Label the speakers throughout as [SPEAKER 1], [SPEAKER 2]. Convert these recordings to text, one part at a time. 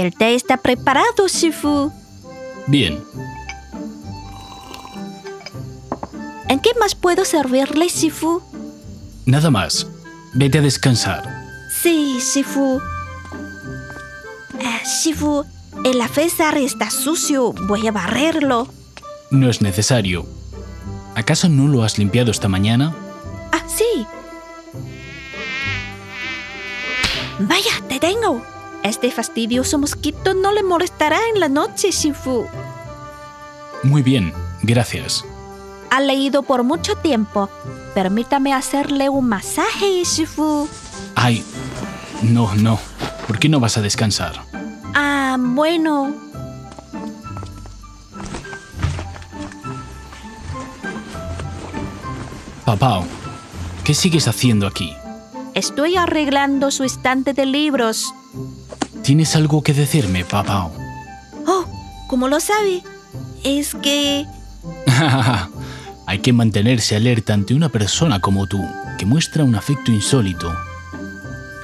[SPEAKER 1] El té está preparado, Shifu.
[SPEAKER 2] Bien,
[SPEAKER 1] ¿En qué más puedo servirle, Shifu?
[SPEAKER 2] nada más. Vete a descansar.
[SPEAKER 1] Sí, Shifu. Ah, Shifu, el afésar está sucio. Voy a barrerlo.
[SPEAKER 2] No es necesario. ¿Acaso no lo has limpiado esta mañana?
[SPEAKER 1] Ah, sí. Vaya, te tengo. Este fastidioso mosquito no le molestará en la noche, Shifu.
[SPEAKER 2] Muy bien, gracias.
[SPEAKER 1] Ha leído por mucho tiempo. Permítame hacerle un masaje, Shifu.
[SPEAKER 2] Ay, no, no. ¿Por qué no vas a descansar?
[SPEAKER 1] Ah, bueno.
[SPEAKER 2] Papá, ¿qué sigues haciendo aquí?
[SPEAKER 1] Estoy arreglando su estante de libros.
[SPEAKER 2] ¿Tienes algo que decirme, papá?
[SPEAKER 1] Oh, ¿cómo lo sabe? Es que...
[SPEAKER 2] Hay que mantenerse alerta ante una persona como tú, que muestra un afecto insólito.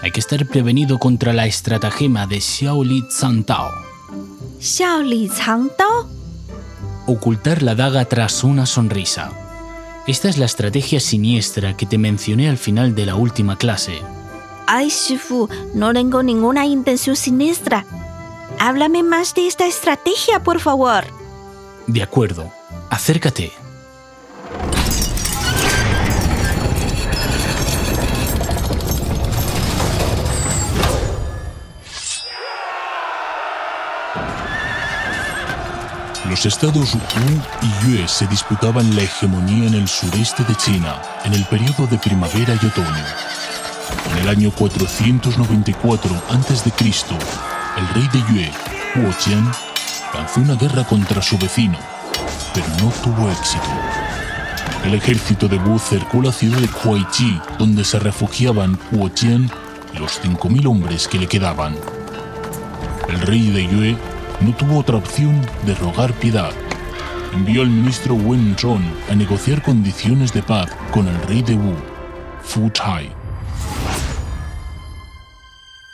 [SPEAKER 2] Hay que estar prevenido contra la estratagema de
[SPEAKER 1] Xiao Li Chang Dao.
[SPEAKER 2] ocultar la daga tras una sonrisa. Esta es la estrategia siniestra que te mencioné al final de la última clase.
[SPEAKER 1] Ay, Shifu, no tengo ninguna intención siniestra. Háblame más de esta estrategia, por favor.
[SPEAKER 2] De acuerdo, acércate.
[SPEAKER 3] Los estados Wu y Yue se disputaban la hegemonía en el sureste de China en el periodo de primavera y otoño. En el año 494 a.C., el rey de Yue, Huo Qian, lanzó una guerra contra su vecino, pero no tuvo éxito. El ejército de Wu cercó la ciudad de Huaichi, donde se refugiaban Huo Qian y los 5.000 hombres que le quedaban. El rey de Yue no tuvo otra opción de rogar piedad. Envió al ministro Wen Zhong a negociar condiciones de paz con el rey de Wu, Fu Chai.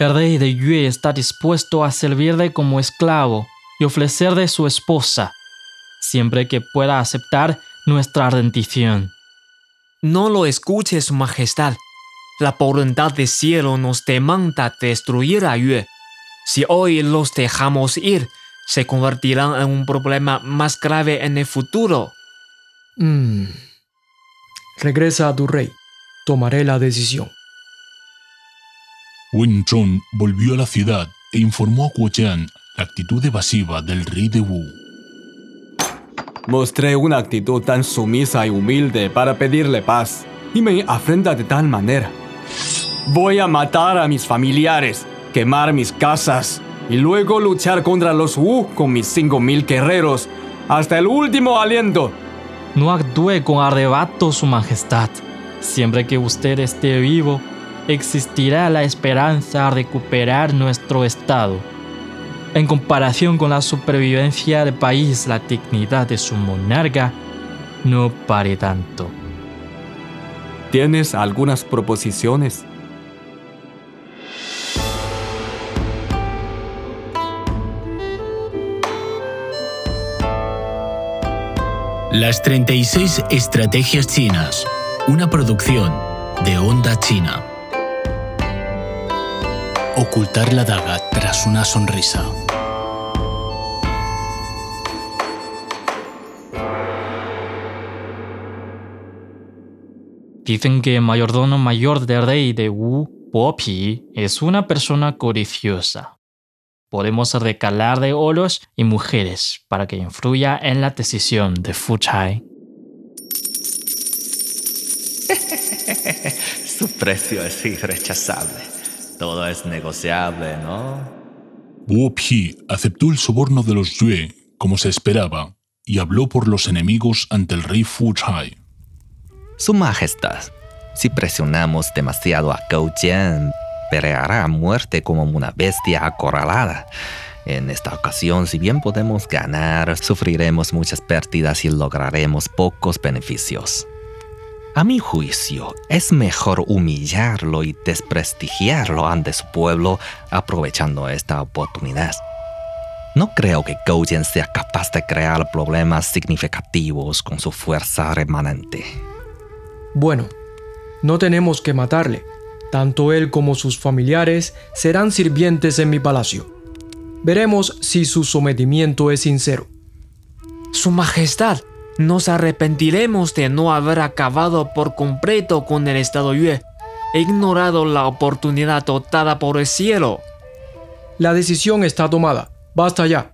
[SPEAKER 4] El rey de Yue está dispuesto a servirle como esclavo y ofrecerle su esposa, siempre que pueda aceptar nuestra rendición.
[SPEAKER 5] No lo escuche, Su Majestad. La voluntad del cielo nos demanda destruir a Yue. Si hoy los dejamos ir, se convertirán en un problema más grave en el futuro.
[SPEAKER 6] Mm. Regresa a tu rey. Tomaré la decisión.
[SPEAKER 3] Wen Zhong volvió a la ciudad e informó a Huo Qian la actitud evasiva del rey de Wu.
[SPEAKER 7] Mostré una actitud tan sumisa y humilde para pedirle paz y me afrenta de tal manera. Voy a matar a mis familiares, quemar mis casas y luego luchar contra los Wu con mis cinco mil guerreros hasta el último aliento.
[SPEAKER 4] No actúe con arrebato, Su Majestad. Siempre que usted esté vivo, existirá la esperanza de recuperar nuestro estado. En comparación con la supervivencia del país, la dignidad de su monarca no pare tanto.
[SPEAKER 7] ¿Tienes algunas proposiciones?
[SPEAKER 2] Las 36 Estrategias Chinas, una producción de Onda China. Ocultar la daga tras una sonrisa.
[SPEAKER 4] Dicen que el mayordomo mayor del rey de Wu, Bo Pi, es una persona codiciosa. Podemos recalarle oros y mujeres para que influya en la decisión de Fu Chai.
[SPEAKER 8] Su precio es irrechazable. Todo es negociable, ¿no?
[SPEAKER 3] Wu Pi aceptó el soborno de los Yue, como se esperaba, y habló por los enemigos ante el rey Fu Chai.
[SPEAKER 8] Su Majestad, si presionamos demasiado a Gou Jian, peleará a muerte como una bestia acorralada. En esta ocasión, si bien podemos ganar, sufriremos muchas pérdidas y lograremos pocos beneficios. A mi juicio, es mejor humillarlo y desprestigiarlo ante su pueblo aprovechando esta oportunidad. No creo que Jian sea capaz de crear problemas significativos con su fuerza remanente.
[SPEAKER 6] Bueno, no tenemos que matarle. Tanto él como sus familiares serán sirvientes en mi palacio. Veremos si su sometimiento es sincero.
[SPEAKER 5] Su Majestad, nos arrepentiremos de no haber acabado por completo con el Estado Yue. He ignorado la oportunidad dotada por el cielo.
[SPEAKER 6] La decisión está tomada. Basta ya.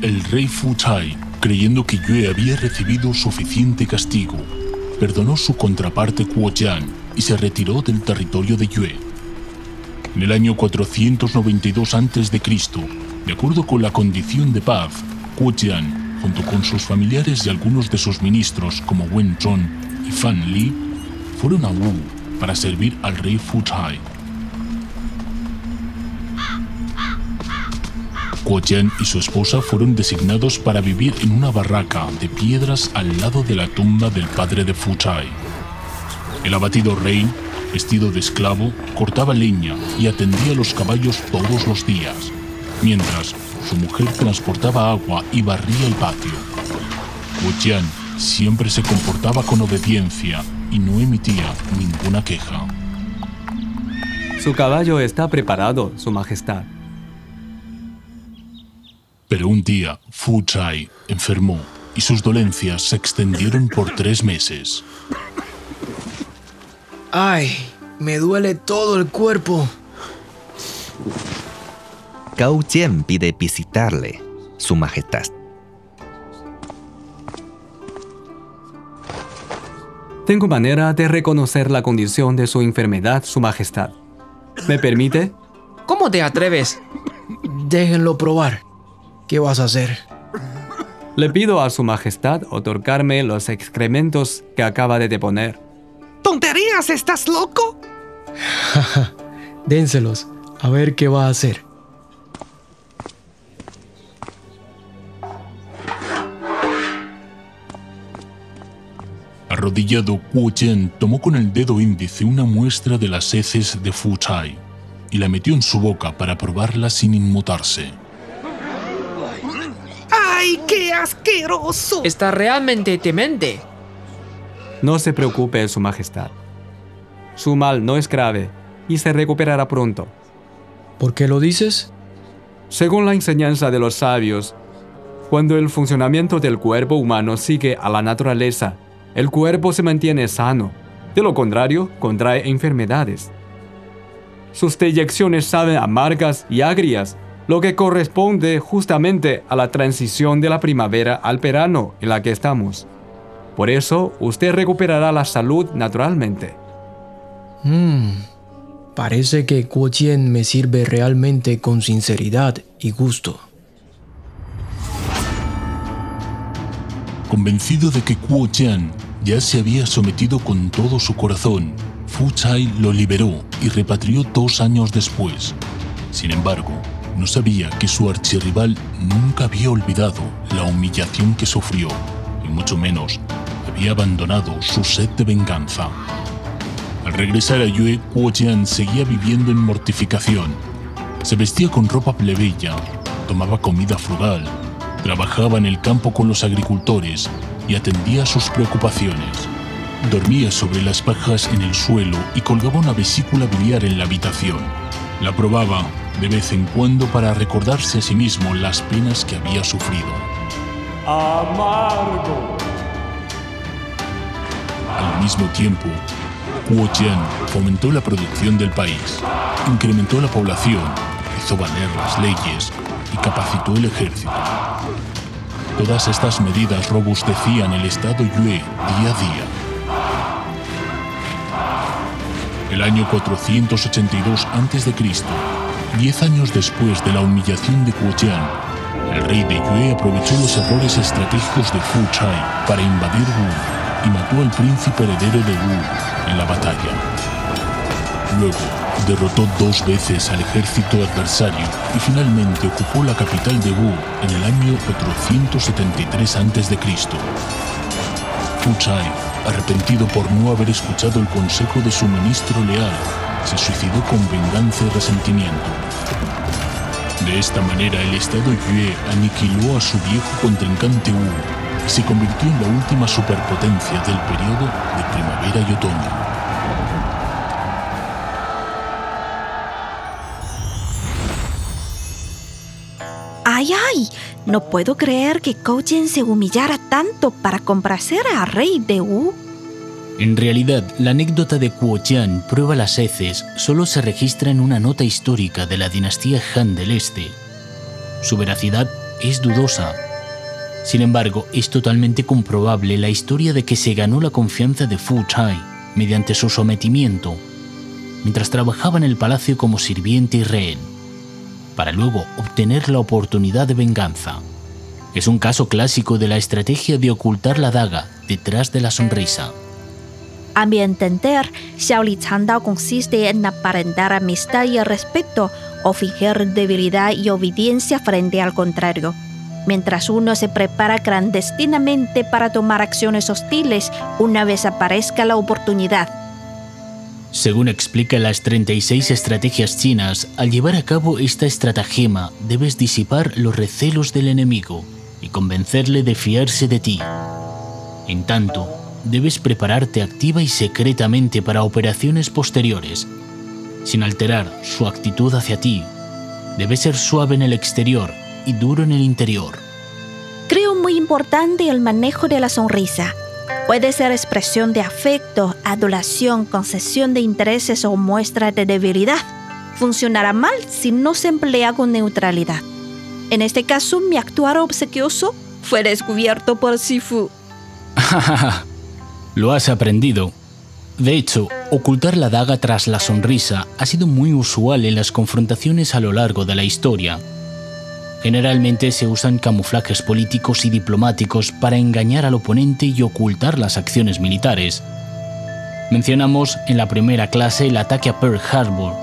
[SPEAKER 3] El rey Fu Chai, creyendo que Yue había recibido suficiente castigo, perdonó su contraparte Kuo Jian y se retiró del territorio de Yue. En el año 492 a.C., de acuerdo con la condición de paz, Kuo Jian, junto con sus familiares y algunos de sus ministros como Wen Zhong y Fan Li, fueron a Wu para servir al rey Fu Chai. Kuo Jian y su esposa fueron designados para vivir en una barraca de piedras al lado de la tumba del padre de Fu Chai. El abatido rey, vestido de esclavo, cortaba leña y atendía los caballos todos los días, mientras su mujer transportaba agua y barría el patio. Wu Jian siempre se comportaba con obediencia y no emitía ninguna queja.
[SPEAKER 7] Su caballo está preparado, Su Majestad.
[SPEAKER 3] Pero un día Fu Chai enfermó y sus dolencias se extendieron por tres meses.
[SPEAKER 6] Ay, me duele todo el cuerpo.
[SPEAKER 8] Gao Jian pide visitarle, Su Majestad.
[SPEAKER 7] Tengo manera de reconocer la condición de su enfermedad, Su Majestad. ¿Me permite?
[SPEAKER 5] ¿Cómo te atreves?
[SPEAKER 6] Déjenlo probar. ¿Qué vas a hacer?
[SPEAKER 7] Le pido a Su Majestad otorgarme los excrementos que acaba de deponer.
[SPEAKER 8] ¿Tonterías? ¿Estás loco?
[SPEAKER 6] Dénselos. A ver qué va a hacer.
[SPEAKER 3] Arrodillado, Kuo Jian tomó con el dedo índice una muestra de las heces de Fu Chai y la metió en su boca para probarla sin inmutarse.
[SPEAKER 8] ¡Ay, qué asqueroso!
[SPEAKER 5] Está realmente temente.
[SPEAKER 7] No se preocupe, Su Majestad. Su mal no es grave y se recuperará pronto.
[SPEAKER 6] ¿Por qué lo dices?
[SPEAKER 7] Según la enseñanza de los sabios, cuando el funcionamiento del cuerpo humano sigue a la naturaleza, el cuerpo se mantiene sano. De lo contrario, contrae enfermedades. Sus deyecciones saben amargas y agrias, lo que corresponde justamente a la transición de la primavera al verano en la que estamos. Por eso, usted recuperará la salud naturalmente.
[SPEAKER 6] Mmm. Parece que Kuo me sirve realmente con sinceridad y gusto.
[SPEAKER 3] Convencido de que Kuo Jian ya se había sometido con todo su corazón, Fu Chai lo liberó y repatrió dos años después. Sin embargo, no sabía que su archirrival nunca había olvidado la humillación que sufrió, y mucho menos había abandonado su sed de venganza. Al regresar a Yue, Kuo Jian seguía viviendo en mortificación. Se vestía con ropa plebeya, tomaba comida frugal, trabajaba en el campo con los agricultores y atendía sus preocupaciones. Dormía sobre las pajas en el suelo y colgaba una vesícula biliar en la habitación. La probaba de vez en cuando para recordarse a sí mismo las penas que había sufrido.
[SPEAKER 7] Amargo.
[SPEAKER 3] Al mismo tiempo, Kuo Jian fomentó la producción del país, incrementó la población, hizo valer las leyes y capacitó el ejército. Todas estas medidas robustecían el Estado Yue día a día. El año 482 a.C., diez años después de la humillación de Jian, el rey de Yue aprovechó los errores estratégicos de Fu Chai para invadir Wu y mató al príncipe heredero de Wu en la batalla. Luego, derrotó dos veces al ejército adversario y finalmente ocupó la capital de Wu en el año 473 a.C. Fu Chai, arrepentido por no haber escuchado el consejo de su ministro leal, se suicidó con venganza y resentimiento. De esta manera, el Estado Yue aniquiló a su viejo contrincante Wu y se convirtió en la última superpotencia del periodo de primavera y otoño.
[SPEAKER 1] ¡Ay, ay! No puedo creer que Koujian se humillara tanto para complacer al rey de Wu.
[SPEAKER 2] En realidad, la anécdota de Kuo-Jian prueba las heces solo se registra en una nota histórica de la dinastía Han del Este. Su veracidad es dudosa. Sin embargo, es totalmente comprobable la historia de que se ganó la confianza de Fu Chai mediante su sometimiento, mientras trabajaba en el palacio como sirviente y rehén, para luego obtener la oportunidad de venganza. Es un caso clásico de la estrategia de ocultar la daga detrás de la sonrisa.
[SPEAKER 1] A mi entender, Xiaoli Chandao consiste en aparentar amistad y respeto o fingir debilidad y obediencia frente al contrario. Mientras uno se prepara clandestinamente para tomar acciones hostiles una vez aparezca la oportunidad.
[SPEAKER 2] Según explica las 36 estrategias chinas, al llevar a cabo esta estratagema debes disipar los recelos del enemigo y convencerle de fiarse de ti. En tanto, debes prepararte activa y secretamente para operaciones posteriores, sin alterar su actitud hacia ti. Debes ser suave en el exterior y duro en el interior.
[SPEAKER 1] Creo muy importante el manejo de la sonrisa. Puede ser expresión de afecto, adulación, concesión de intereses o muestra de debilidad. Funcionará mal si no se emplea con neutralidad. En este caso, mi actuar obsequioso fue descubierto por Sifu.
[SPEAKER 2] Lo has aprendido. De hecho, ocultar la daga tras la sonrisa ha sido muy usual en las confrontaciones a lo largo de la historia. Generalmente se usan camuflajes políticos y diplomáticos para engañar al oponente y ocultar las acciones militares. Mencionamos en la primera clase el ataque a Pearl Harbor.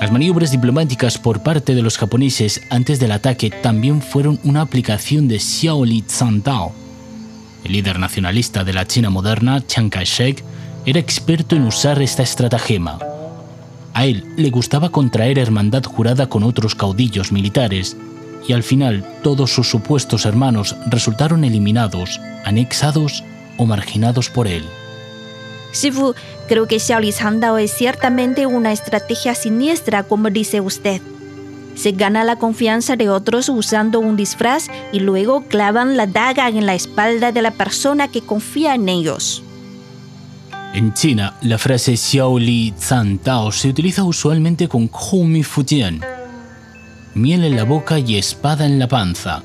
[SPEAKER 2] Las maniobras diplomáticas por parte de los japoneses antes del ataque también fueron una aplicación de Xiaoli Tsantao, el líder nacionalista de la China moderna, Chiang Kai-shek, era experto en usar esta estratagema. A él le gustaba contraer hermandad jurada con otros caudillos militares, y al final todos sus supuestos hermanos resultaron eliminados, anexados o marginados por él.
[SPEAKER 1] Shifu, creo que Xiaoli Chandao es ciertamente una estrategia siniestra, como dice usted. Se gana la confianza de otros usando un disfraz y luego clavan la daga en la espalda de la persona que confía en ellos.
[SPEAKER 2] En China, la frase Xiao Li Tao se utiliza usualmente con Hu Mi Fujian, miel en la boca y espada en la panza,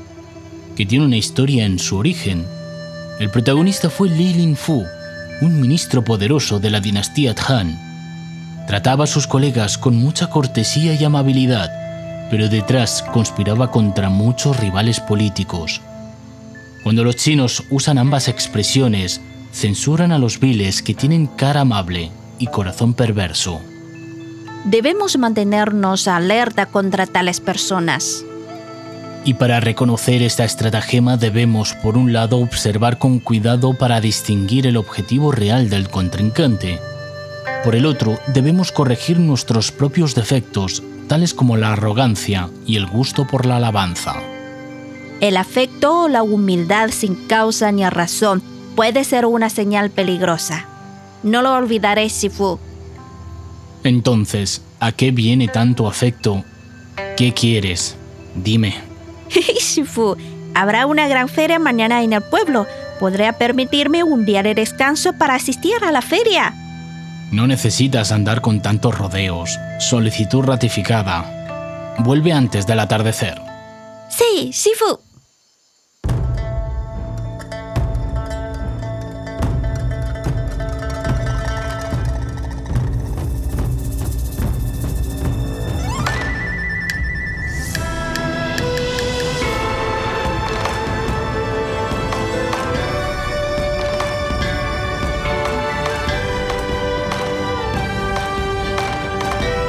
[SPEAKER 2] que tiene una historia en su origen. El protagonista fue Li Lin-fu, un ministro poderoso de la dinastía Han. Trataba a sus colegas con mucha cortesía y amabilidad, pero detrás conspiraba contra muchos rivales políticos. Cuando los chinos usan ambas expresiones, censuran a los viles que tienen cara amable y corazón perverso.
[SPEAKER 1] Debemos mantenernos alerta contra tales personas.
[SPEAKER 2] Y para reconocer esta estratagema debemos, por un lado, observar con cuidado para distinguir el objetivo real del contrincante. Por el otro, debemos corregir nuestros propios defectos, tales como la arrogancia y el gusto por la alabanza.
[SPEAKER 1] El afecto o la humildad sin causa ni razón puede ser una señal peligrosa. No lo olvidaré, Shifu.
[SPEAKER 2] Entonces, ¿a qué viene tanto afecto? ¿Qué quieres? Dime.
[SPEAKER 1] Shifu, habrá una gran feria mañana en el pueblo. ¿Podré permitirme un día de descanso para asistir a la feria?
[SPEAKER 2] No necesitas andar con tantos rodeos. Solicitud ratificada. Vuelve antes del atardecer.
[SPEAKER 1] Sí, Shifu.